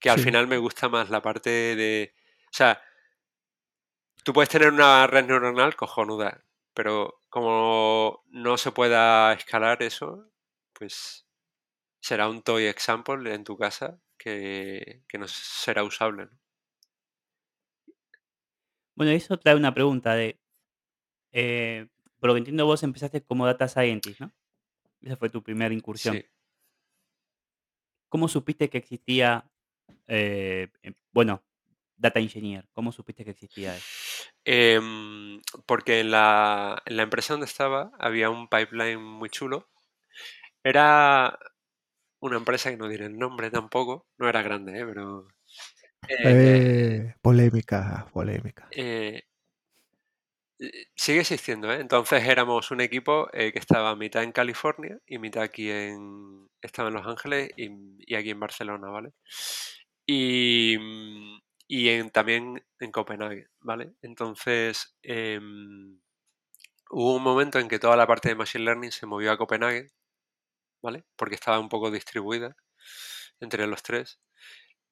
que al Sí. final me gusta más la parte de... O sea, tú puedes tener una red neuronal cojonuda, pero como no se pueda escalar eso, pues será un toy example en tu casa que, que no será usable. ¿no? Bueno, eso trae una pregunta de, eh, por lo que entiendo vos empezaste como data scientist, ¿no? Esa fue tu primera incursión. Sí. ¿Cómo supiste que existía, eh, em, bueno, data engineer? ¿Cómo supiste que existía eso? Em, porque en la, en la empresa donde estaba había un pipeline muy chulo. Era una empresa que no diré el nombre tampoco, no era grande, ¿eh? pero... eh, Eh, polémica, polémica. sigue existiendo, ¿eh? Entonces éramos un equipo eh, que estaba mitad en California y mitad aquí en... Estaba en Los Ángeles y, y aquí en Barcelona, ¿vale? Y, mm, y también en Copenhague, ¿vale? Entonces em, hubo un momento en que toda la parte de Machine Learning se movió a Copenhague, ¿vale? Porque estaba un poco distribuida entre los tres.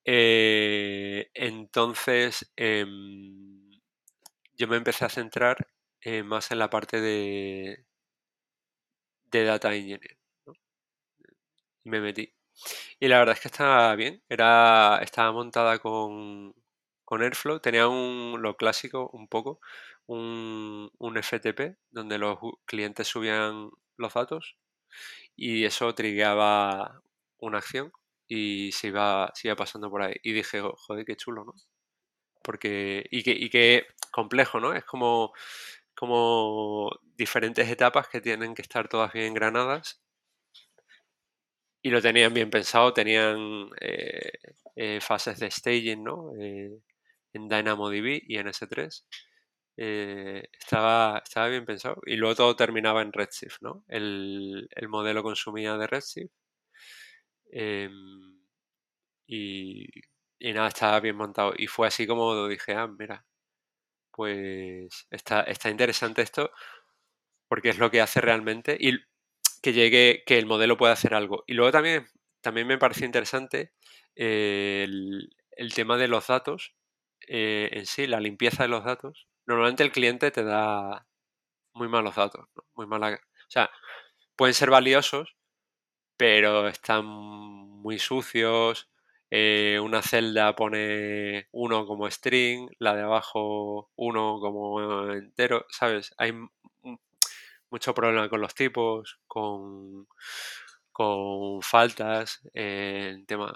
Eh, entonces em, yo me empecé a centrar eh, más en la parte de, de Data Engineering, ¿no? Y me metí. Y la verdad es que estaba bien. Era, estaba montada con, con Airflow. Tenía un, lo clásico un poco, un, un FTP donde los clientes subían los datos y eso triggeaba una acción y se iba, se iba pasando por ahí. Y dije, "Jo- joder, qué chulo, ¿no? Porque, y qué, y qué complejo, ¿no? Es como, como diferentes etapas que tienen que estar todas bien engranadas y lo tenían bien pensado, tenían eh, eh, fases de staging, ¿no? Eh, en DynamoDB y en S3. Eh, estaba, estaba bien pensado. Y luego todo terminaba en Redshift, ¿no? El, el modelo consumía de Redshift. em, y, y nada, estaba bien montado. Y fue así como dije, ah, mira, pues está, está interesante esto porque es lo que hace realmente y que llegue, que el modelo pueda hacer algo. Y luego también, también me pareció interesante eh, el, el tema de los datos eh, en sí, la limpieza de los datos. Normalmente el cliente te da muy malos datos, ¿no? muy mala, o sea, pueden ser valiosos, pero están muy sucios. eh, una celda pone uno como string, la de abajo uno como entero, ¿sabes? Hay mucho problema con los tipos, con, con faltas en temas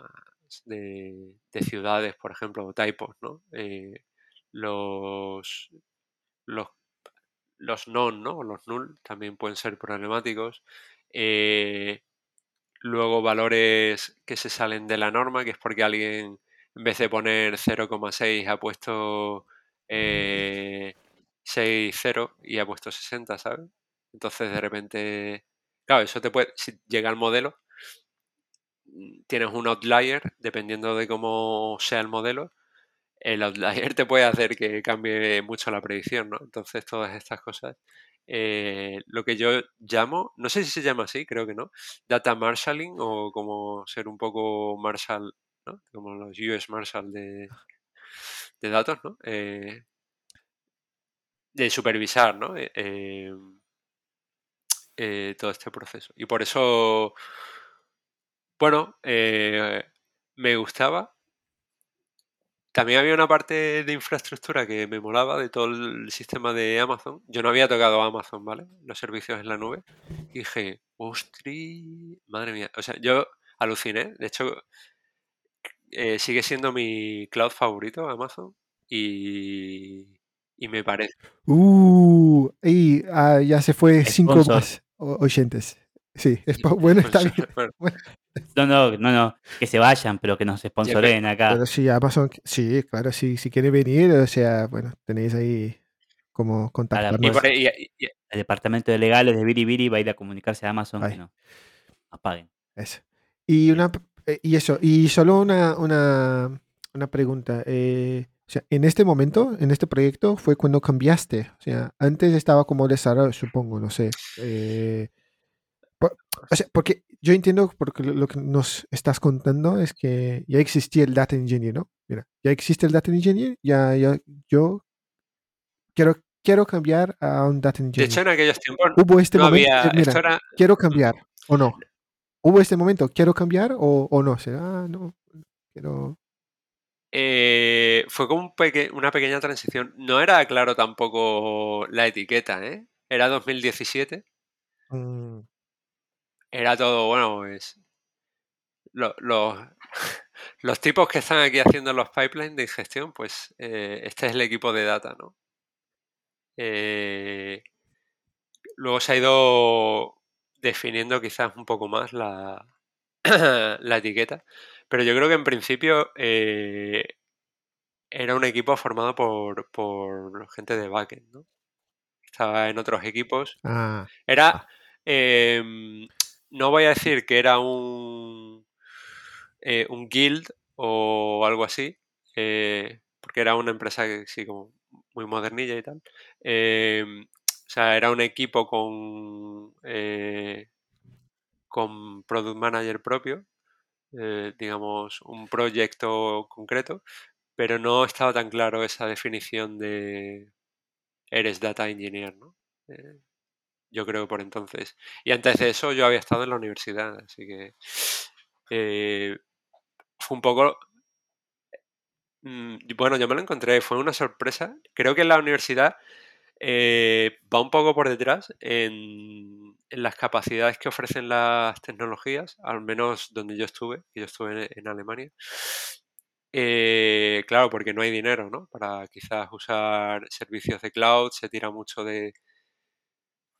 de, de ciudades, por ejemplo, typos, ¿no? Eh, los, los, los non, ¿no? Los null también pueden ser problemáticos. Eh, luego valores que se salen de la norma, que es porque alguien en vez de poner 0,6 ha puesto eh, 6,0 y ha puesto 60, ¿sabes? Entonces de repente, claro, eso te puede, si llega al modelo, mm, tienes un outlier, dependiendo de cómo sea el modelo, el outlier te puede hacer que cambie mucho la predicción, ¿no? Entonces todas estas cosas, eh, lo que yo llamo, no sé si se llama así, creo que no, data marshalling o como ser un poco Marshall, ¿no? Como los US Marshall de, de datos, ¿no? Eh, de supervisar, ¿no? Eh, eh, todo este proceso. Y por eso, bueno, eh, me gustaba. También había una parte de infraestructura que me molaba de todo el sistema de Amazon. Yo no había tocado Amazon, ¿vale? Los servicios en la nube. Y dije, ostri, madre mía. O sea, yo aluciné. De hecho, eh, sigue siendo mi cloud favorito, Amazon. Y, y me parece. Uh, y ah, ya se fue cinco más oyentes. Sí, es bueno, está bien. Bueno, No, no, no, no. Que se vayan, pero que nos sponsoren acá. pero sí, Amazon, sí, claro, sí, si quiere venir, o sea, bueno, tenéis ahí como y- El departamento de legales de Biribiri va a ir a comunicarse a Amazon que no apaguen. Eso. Y una eh, y eso, y solo una, una, una pregunta. eh, o sea, en este momento, en este proyecto, fue cuando cambiaste. O sea, antes estaba como desarrollo, supongo, no sé. eh, por- o sea, porque yo entiendo, porque lo, lo que nos estás contando es que ya existía el Data Engineer, ¿no? Mira, ya existe el Data Engineer, ya, ya yo quiero, quiero cambiar a un Data de Engineer. hecho, en aquellos tiempos Hubo este no momento, había. mira, era. quiero cambiar o no. ¿Hubo este momento, quiero cambiar o, o no? O sea, ah, no, quiero... eh, fue como un peque- una pequeña transición. No era claro tampoco la etiqueta, ¿eh? Era 2017. mm, Era todo, bueno, pues. lo- los, los tipos que están aquí haciendo los pipelines de ingestión, pues eh, este es el equipo de data, ¿no? Eh, luego se ha ido definiendo quizás un poco más la, la etiqueta, pero yo creo que en principio eh, era un equipo formado por, por gente de backend, ¿no? Estaba en otros equipos. ah, Era, em, no voy a decir que era un, eh, un guild o algo así, eh, porque era una empresa que sí, como muy modernilla y tal. Em, o sea, era un equipo con, con product manager propio, eh, digamos, un proyecto concreto, pero no estaba tan claro esa definición de eres data engineer, ¿no? Eh, yo creo por entonces. Y antes de eso yo había estado en la universidad, así que eh, fue un poco... mm, Bueno, yo me lo encontré, fue una sorpresa. Creo que en la universidad eh, va un poco por detrás en, las capacidades que ofrecen las tecnologías, al menos donde yo estuve, que yo estuve en, en Alemania. Eh, claro, porque no hay dinero, ¿no? Para quizás usar servicios de cloud, se tira mucho de,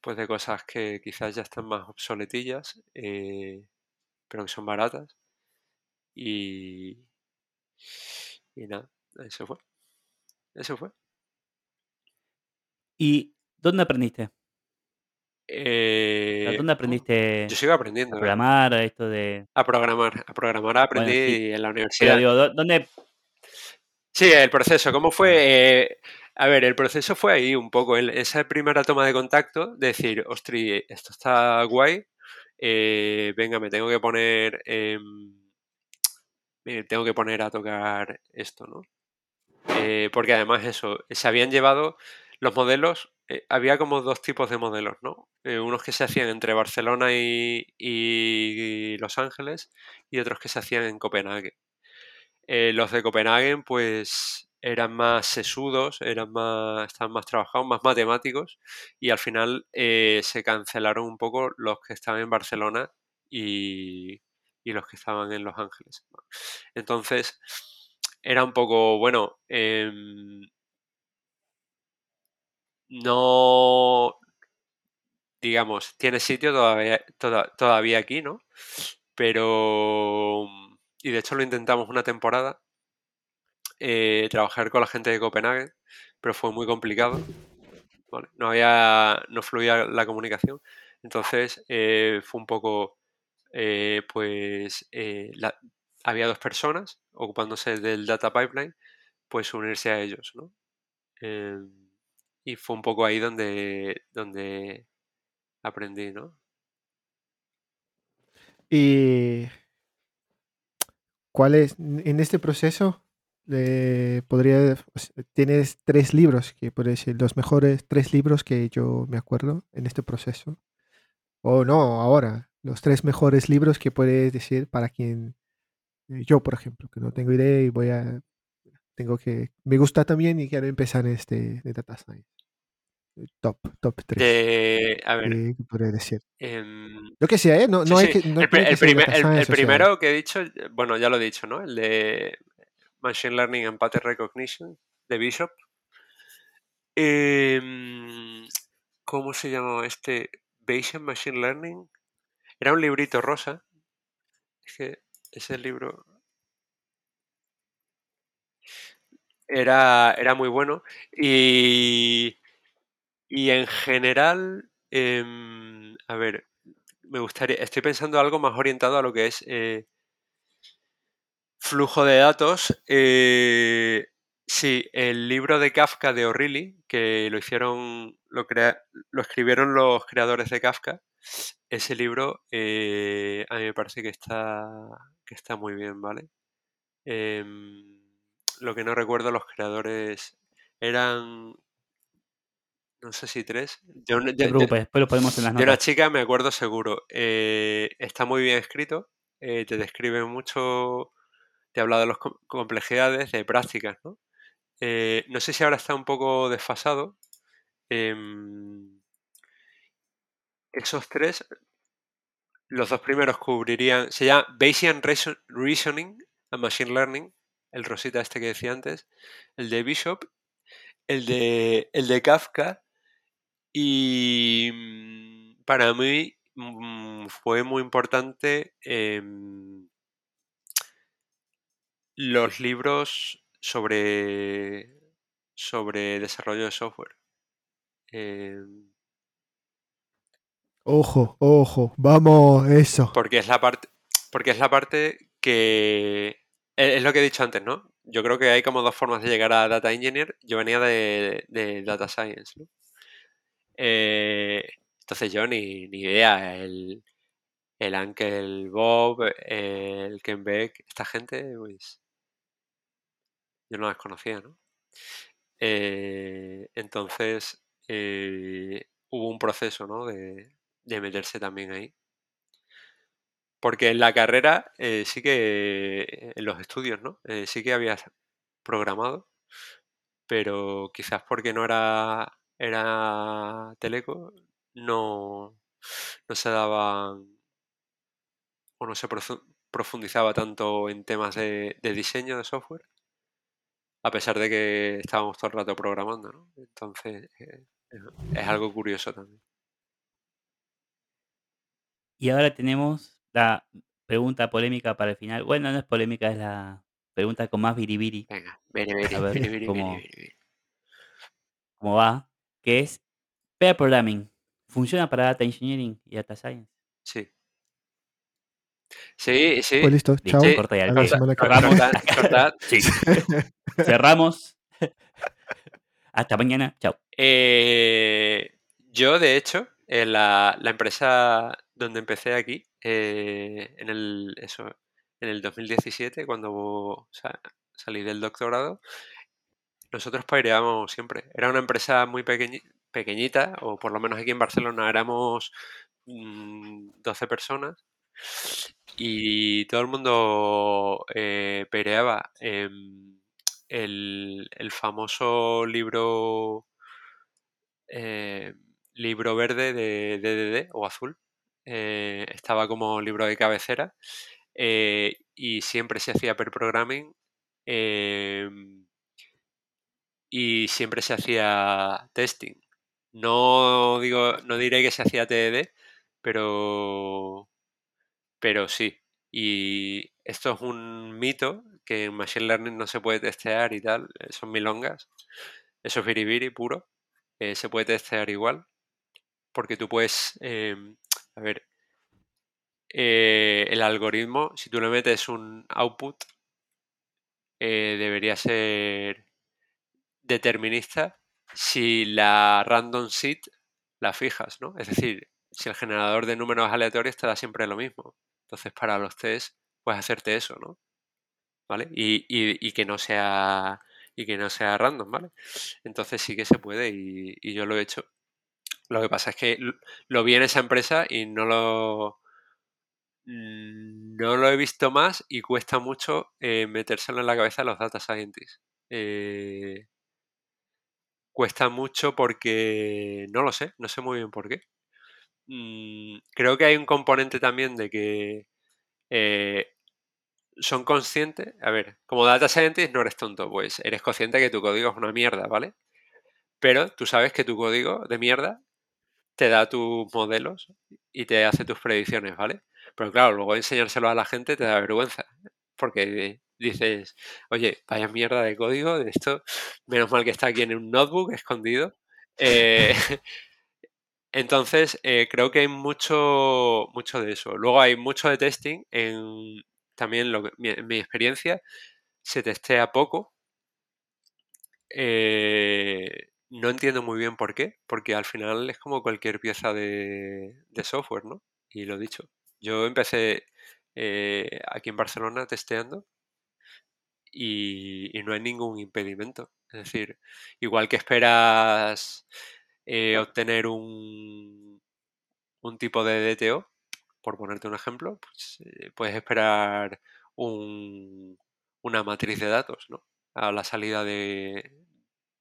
pues de cosas que quizás ya están más obsoletillas, eh, pero que son baratas. Y, y nada, eso fue. Eso fue. ¿Y dónde aprendiste? Eh, ¿Dónde aprendiste Yo sigo a aprendiendo. ¿eh? programar a esto de...? A programar. A programar aprendí sí. en la Pero universidad. digo, ¿dó- ¿dónde...? Sí, el proceso. ¿Cómo fue? Eh, a ver, el proceso fue ahí un poco. esa primera toma de contacto, de decir, ostri, esto está guay. eh, venga, me tengo que poner. em, me tengo que poner a tocar esto, ¿no? Porque además eso, se habían llevado los modelos, eh, había como dos tipos de modelos, ¿no? Eh, unos que se hacían entre Barcelona y, y Los Ángeles y otros que se hacían en Copenhague. Eh, los de Copenhague, pues eran más sesudos, eran más, estaban más trabajados, más matemáticos, y al final se cancelaron un poco los que estaban en Barcelona y, y los que estaban en Los Ángeles. Entonces, era un poco, bueno, em, no, digamos, tiene sitio todavía, toda- todavía aquí, ¿no? Pero, y de hecho lo intentamos una temporada, eh, trabajar con la gente de Copenhague, pero fue muy complicado, ¿vale? No había, no fluía la comunicación, entonces eh, fue un poco, eh, pues, eh, la- había dos personas ocupándose del data pipeline, pues unirse a ellos, ¿no? Y fue un poco ahí donde, donde aprendí, ¿no? ¿Y cuál es, en este proceso, eh, podría, tienes tres libros, que puedes decir, los mejores tres libros que yo me acuerdo en este proceso. O no, ahora. Los tres mejores libros que puedes decir para quien. eh, Yo, por ejemplo, que no tengo idea y voy a. Tengo que. Me gusta también y quiero empezar este de Data Science. Eh, Top, top 3. De, a ver, ¿Qué podría decir? em, Lo que sea, ¿eh? No, sí, no hay que. No el, que primer- sea, primero que he dicho, eh, bueno, ya lo he dicho, ¿no? El de Machine Learning and Pattern Recognition de Bishop. Em, ¿Cómo se llamaba este? Bayesian Machine Learning. Era un librito rosa. Es que ese libro era, era muy bueno. Y, y en general, em, a ver, me gustaría, estoy pensando algo más orientado a lo que es eh, flujo de datos. eh, sí, el libro de Kafka de O'Reilly, que lo hicieron, lo, crea- lo escribieron los creadores de Kafka. Ese libro eh, a mí me parece que está, que está muy bien, ¿vale? Em, lo que no recuerdo, los creadores eran, no sé si tres. Yo, No yo- te yo- preocupes, después lo ponemos en las de una notas. chica me acuerdo seguro. Eh, está muy bien escrito. eh, te describe mucho. Te habla de las com- complejidades de prácticas, ¿no? Eh, no sé si ahora está un poco desfasado. em, esos tres, los dos primeros cubrirían. Se llama Bayesian Reason- Reasoning and Machine Learning. El Rosita este que decía antes. El de Bishop. El de, el de Kafka. Y mm, para mí mm, fue muy importante em, los libros sobre, sobre desarrollo de software. Em, Ojo, ojo, vamos, eso. porque es la parte. Porque es la parte que. Es es lo que he dicho antes, ¿no? Yo creo que hay como dos formas de llegar a Data Engineer. Yo venía de, de Data Science, ¿no? Eh, entonces yo ni, ni idea. El, el Uncle Bob, el Ken Beck, esta gente, pues. Yo no las conocía, ¿no? Eh, entonces eh, hubo un proceso, ¿no? De, de meterse también ahí. Porque en la carrera eh, sí que, en los estudios, ¿no? Eh, sí que había programado, pero quizás porque no era, era teleco, no, no se daban o no se profu- profundizaba tanto en temas de, de diseño de software, a pesar de que estábamos todo el rato programando, ¿no? Entonces, eh, es algo curioso también. Y ahora tenemos la pregunta polémica para el final. Bueno, no es polémica, es la pregunta con más biribiri. Venga, vere, A ver cómo, cómo va. Que es Pair Programming. ¿Funciona para Data Engineering y Data Science? Sí. Sí, sí. Pues listo, chao. Sí, corta ya el. Sí. Cerramos. Hasta mañana. Chao. Eh, yo, de hecho, en la, la empresa donde empecé aquí, eh, en el, eso, en el 2017, cuando sa- salí del doctorado, nosotros paireábamos siempre. Era una empresa muy pequeñi- pequeñita, o por lo menos aquí en Barcelona éramos mm, 12 personas, y todo el mundo eh, paireaba. em, el, el famoso libro eh, libro verde de DDD o azul. Eh, estaba como libro de cabecera eh, y siempre se hacía per programming em, y siempre se hacía testing. No digo, no diré que se hacía TDD, pero, pero sí. Y esto es un mito que en Machine Learning no se puede testear y tal, eh, son milongas. Eso es biribiri puro. se puede testear igual. Porque tú puedes, em, a ver, eh, el algoritmo, si tú le metes un output, eh, debería ser determinista si la random seed la fijas, ¿no? Es decir, si el generador de números aleatorios te da siempre lo mismo. Entonces, para los test, puedes hacerte eso, ¿no? ¿Vale? Y, que no sea y que no sea random, ¿vale? Entonces sí que se puede y, y yo lo he hecho. Lo que pasa es que lo vi en esa empresa y no lo, no lo he visto más y cuesta mucho eh, metérselo en la cabeza a los data scientists. Eh, cuesta mucho porque no lo sé, no sé muy bien por qué. Mm, creo que hay un componente también de que eh, son conscientes. A ver, como data scientist no eres tonto, pues eres consciente que tu código es una mierda, ¿vale? Pero tú sabes que tu código de mierda te da tus modelos y te hace tus predicciones, ¿vale? Pero claro, luego enseñárselo a la gente te da vergüenza. Porque dices, oye, vaya mierda de código, de esto, menos mal que está aquí en un notebook escondido. Eh, entonces, eh, creo que hay mucho, mucho de eso. Luego hay mucho de testing. En, también lo que- mi, en mi experiencia se testea poco. Eh, no entiendo muy bien por qué, porque al final es como cualquier pieza de, software, ¿no? Y lo dicho, yo empecé eh, aquí en Barcelona testeando y, y no hay ningún impedimento. Es decir, igual que esperas eh, obtener un, un tipo de DTO, por ponerte un ejemplo, pues, eh, puedes esperar un- una matriz de datos, ¿no? A la salida de,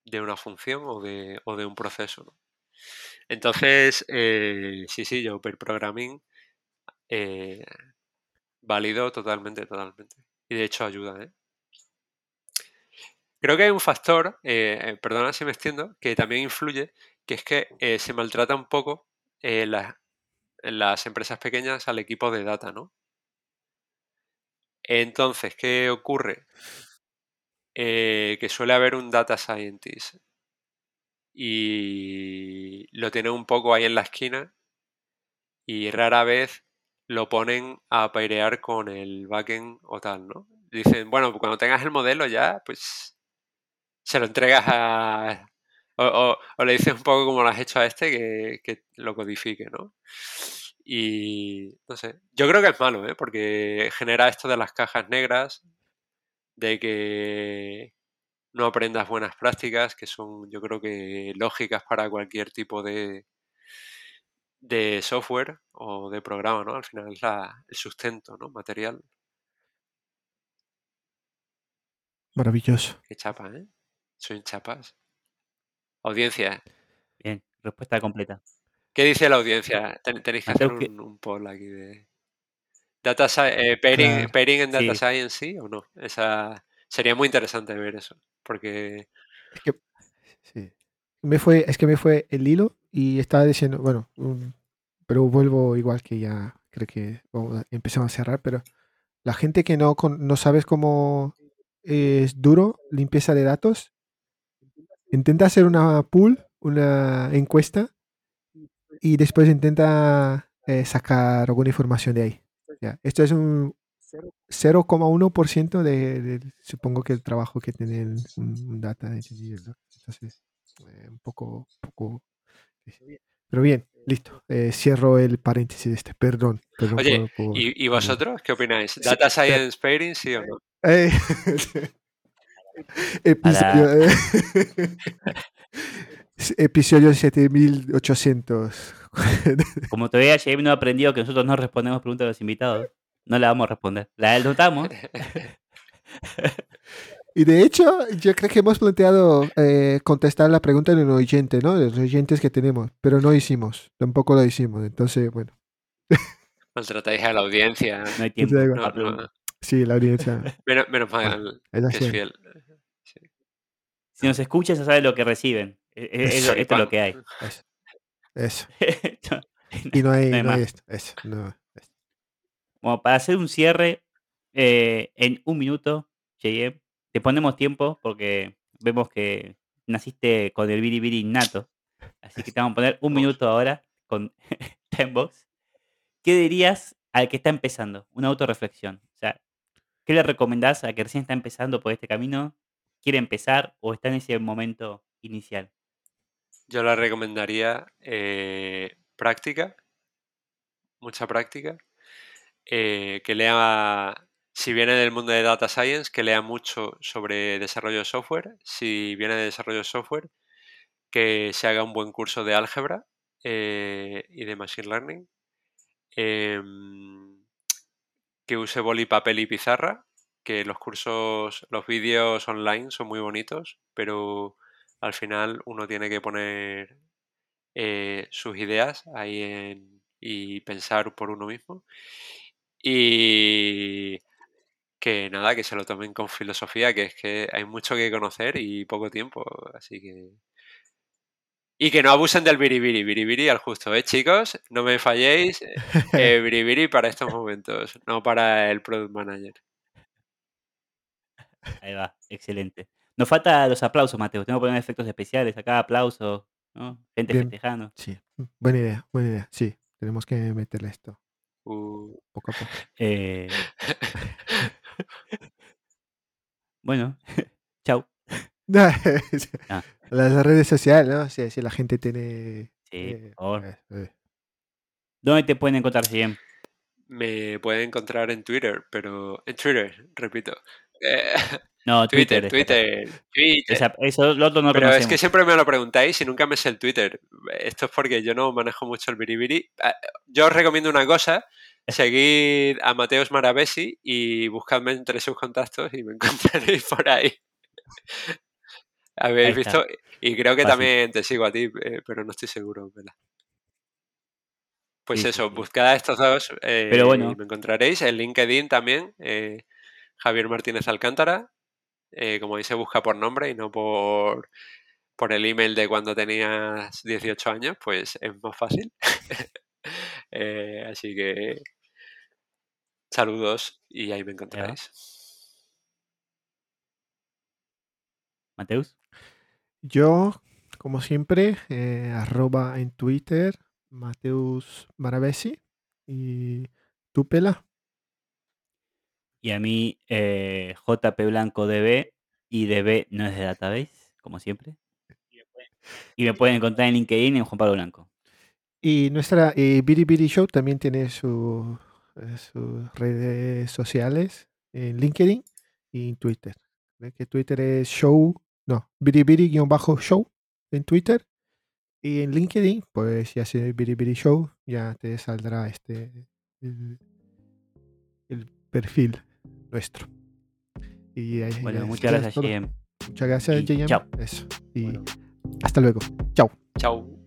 de una función o de, o de un proceso. Entonces, eh, sí, sí, yo programming eh, válido totalmente, totalmente. Y de hecho ayuda, ¿eh? Creo que hay un factor, perdona si me extiendo, que también influye, que es que se maltrata un poco las- las empresas pequeñas al equipo de data, ¿no? Entonces, ¿qué ocurre? Eh, que suele haber un data scientist y lo tiene un poco ahí en la esquina y rara vez lo ponen a pairear con el backend o tal, ¿no? Dicen, bueno, cuando tengas el modelo ya, pues se lo entregas a... O le dices un poco como lo has hecho a este, que, que lo codifique, ¿no? Y no sé, yo creo que es malo, ¿eh? Porque genera esto de las cajas negras, de que no aprendas buenas prácticas, que son yo creo que lógicas para cualquier tipo de, de software o de programa, ¿no? Al final es la- el sustento, ¿no? Material. Maravilloso. Qué chapa, ¿eh? Soy chapas. Audiencia, Bien, respuesta completa. ¿qué dice la audiencia? Ten- tenéis que hacer Mateo, ¿qué- un, un poll aquí de... Data eh, pairing, Claro. pairing en Data Sí. Science, ¿sí o no? Esa, sería muy interesante ver eso, porque... Es que, sí. me fue, es que me fue el hilo y estaba diciendo, bueno, un- pero vuelvo igual que ya creo que vamos empezamos a cerrar, pero la gente que no, con- no sabes cómo es duro limpieza de datos, intenta hacer una pool, una encuesta y después intenta eh, sacar alguna información de ahí. Ya, Esto es un 0,1% de, de- supongo que el trabajo que tiene un, un data engineer, ¿no? Entonces, eh, un poco, poco. Pero bien, listo. eh, cierro el paréntesis este. Perdón. perdón Oye, por- por- ¿y, y vosotros qué opináis? Sí, ¿Data pero- Science pairing, sí o no? Eh, episodio, eh, episodio 7800. Como todavía JM no ha aprendido que nosotros no respondemos preguntas de los invitados, no la vamos a responder. La anotamos. Y de hecho, yo creo que hemos planteado eh, contestar la pregunta de un oyente, ¿no? De los oyentes que tenemos, pero no hicimos, tampoco lo hicimos. Entonces, bueno, Maltratáis a la audiencia. No hay tiempo. No, no, preguntas. sí, la audiencia menos, menos mal es que así. es fiel. Si nos escuchas, ya sabes lo que reciben. E- e- Eso. esto es lo que hay. Eso. Eso. Esto- Y no hay, No hay no hay más. esto. Eso. No, esto. Bueno, para hacer un cierre eh, en un minuto, JM, te ponemos tiempo porque vemos que naciste con el biribiri innato. Así que te vamos a poner un minuto ahora con Timebox. ¿Qué dirías al que está empezando? Una autorreflexión. O sea, ¿qué le recomendás a que recién está empezando por este camino? ¿Quiere empezar o está en ese momento inicial? Yo le recomendaría eh, práctica, mucha práctica, eh, que lea, si viene del mundo de Data Science, que lea mucho sobre desarrollo de software, si viene de desarrollo de software, que se haga un buen curso de álgebra eh, y de Machine Learning. Em, que use boli, papel y pizarra, que los cursos, los vídeos online son muy bonitos, pero al final uno tiene que poner eh, sus ideas ahí en, y pensar por uno mismo. Y que nada, que se lo tomen con filosofía, que es que hay mucho que conocer y poco tiempo, así que... Y que no abusen del biribiri, biribiri al justo, ¿eh, chicos? No me falléis, eh, biribiri para estos momentos, no para el product manager. Ahí va, excelente. Nos falta los aplausos, Mateo. Tengo que poner efectos especiales acá, aplausos, ¿no? Gente Bien. festejando. Sí, buena idea, buena idea. Sí, tenemos que meterle esto Uh, poco a poco. Eh, bueno, chau. Ah. Las redes sociales, ¿no? Si, si la gente tiene... Sí, eh, por favor. eh, eh. ¿Dónde te pueden encontrar, Siem? me pueden encontrar en Twitter, pero... En Twitter, repito. Eh, No, Twitter, Twitter. Twitter, Twitter. Esa- eso lo otro no Pero es que siempre me lo preguntáis y nunca me sé el Twitter. Esto es porque yo no manejo mucho el biribiri. Ah, Yo os recomiendo una cosa. Seguid a Mateos Maravesi y buscadme entre sus contactos y me encontraréis por ahí. Habéis Ahí visto. Y creo que Fácil. también te sigo a ti, eh, pero no estoy seguro. Vela. Pues Sí, eso, buscad a estos dos eh, Pero bueno. y me encontraréis. En LinkedIn también, eh, Javier Martínez Alcántara. Eh, como dice, busca por nombre y no por, por el email de cuando tenías 18 años, pues es más fácil. Eh, así que saludos y ahí me encontraréis. Mateus. Yo, como siempre, eh, arroba en Twitter, Mateus Maravesi. Y tú, Pela. Y a mí, eh, JP Blanco DB y DB no es de database, como siempre. Y me pueden encontrar en LinkedIn en Juan Pablo Blanco. Y nuestra eh, Biribiri Show también tiene su- eh, sus redes sociales en LinkedIn y en Twitter. Que Twitter es show, no, biribiri-show en Twitter. Y en LinkedIn, pues si haces Biribiri Show, ya te saldrá este el, el perfil nuestro. Y ahí- Bueno, ya muchas gracias. Jem. Muchas gracias, Y JM. chao. Eso. Y Bueno. hasta luego. Chao. Chao.